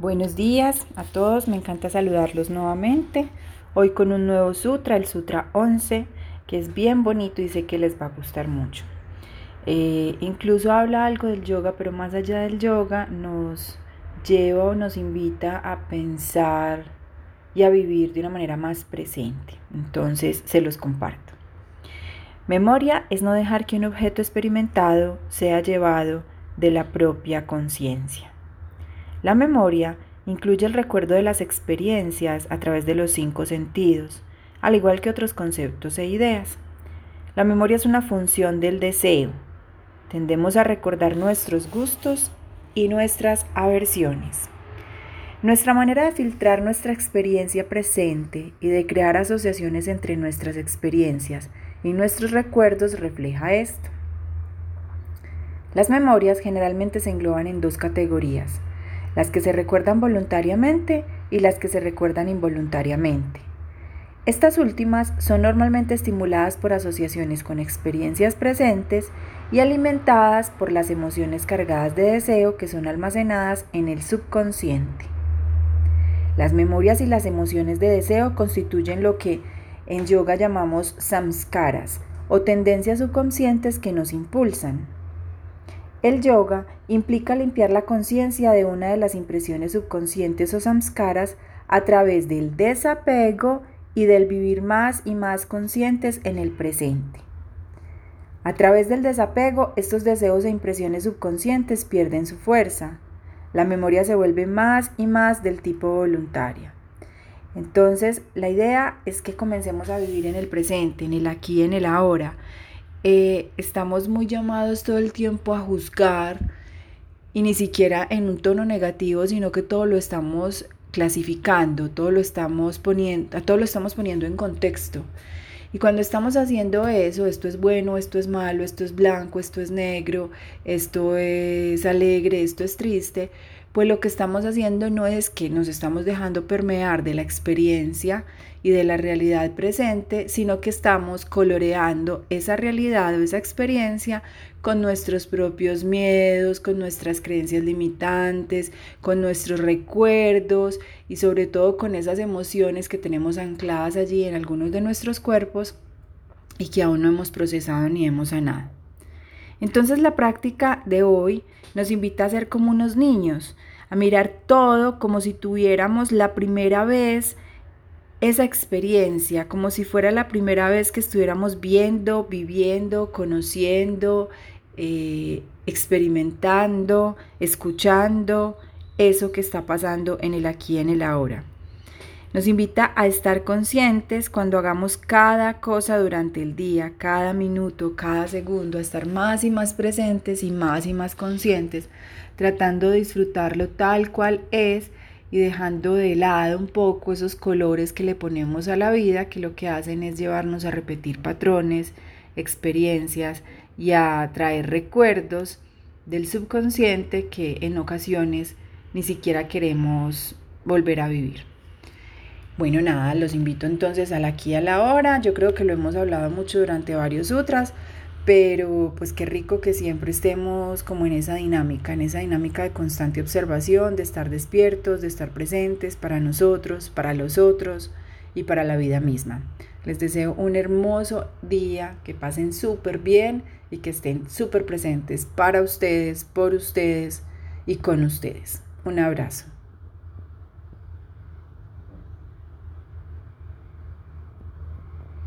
Buenos días a todos, me encanta saludarlos nuevamente. Hoy con un nuevo sutra, el Sutra 11, que es bien bonito y sé que les va a gustar mucho. Eh, incluso habla algo del yoga, pero más allá del yoga nos lleva nos invita a pensar y a vivir de una manera más presente. Entonces se los comparto. Memoria es no dejar que un objeto experimentado sea llevado de la propia conciencia. La memoria incluye el recuerdo de las experiencias a través de los cinco sentidos, al igual que otros conceptos e ideas. La memoria es una función del deseo. Tendemos a recordar nuestros gustos y nuestras aversiones. Nuestra manera de filtrar nuestra experiencia presente y de crear asociaciones entre nuestras experiencias y nuestros recuerdos refleja esto. Las memorias generalmente se engloban en dos categorías, las que se recuerdan voluntariamente y las que se recuerdan involuntariamente. Estas últimas son normalmente estimuladas por asociaciones con experiencias presentes y alimentadas por las emociones cargadas de deseo que son almacenadas en el subconsciente. Las memorias y las emociones de deseo constituyen lo que en yoga llamamos samskaras o tendencias subconscientes que nos impulsan. El yoga implica limpiar la conciencia de una de las impresiones subconscientes o samskaras a través del desapego y del vivir más y más conscientes en el presente. A través del desapego, estos deseos e impresiones subconscientes pierden su fuerza. La memoria se vuelve más y más del tipo voluntaria. Entonces, la idea es que comencemos a vivir en el presente, en el aquí, en el ahora, eh, estamos muy llamados todo el tiempo a juzgar y ni siquiera en un tono negativo, sino que todo lo estamos clasificando, todo lo estamos poniendo, todo lo estamos poniendo en contexto. Y cuando estamos haciendo eso, esto es bueno, esto es malo, esto es blanco, esto es negro, esto es alegre, esto es triste, pues lo que estamos haciendo no es que nos estamos dejando permear de la experiencia y de la realidad presente, sino que estamos coloreando esa realidad o esa experiencia con nuestros propios miedos, con nuestras creencias limitantes, con nuestros recuerdos y sobre todo con esas emociones que tenemos ancladas allí en algunos de nuestros cuerpos y que aún no hemos procesado ni hemos sanado. Entonces la práctica de hoy nos invita a ser como unos niños, a mirar todo como si tuviéramos la primera vez esa experiencia, como si fuera la primera vez que estuviéramos viendo, viviendo, conociendo, eh, experimentando, escuchando eso que está pasando en el aquí, en el ahora. Nos invita a estar conscientes cuando hagamos cada cosa durante el día, cada minuto, cada segundo, a estar más y más presentes y más y más conscientes, tratando de disfrutarlo tal cual es y dejando de lado un poco esos colores que le ponemos a la vida, que lo que hacen es llevarnos a repetir patrones, experiencias y a traer recuerdos del subconsciente que en ocasiones ni siquiera queremos volver a vivir. Bueno, nada, los invito entonces al aquí a la hora. Yo creo que lo hemos hablado mucho durante varios sutras, pero pues qué rico que siempre estemos como en esa dinámica, en esa dinámica de constante observación, de estar despiertos, de estar presentes para nosotros, para los otros y para la vida misma. Les deseo un hermoso día, que pasen súper bien y que estén súper presentes para ustedes, por ustedes y con ustedes. Un abrazo.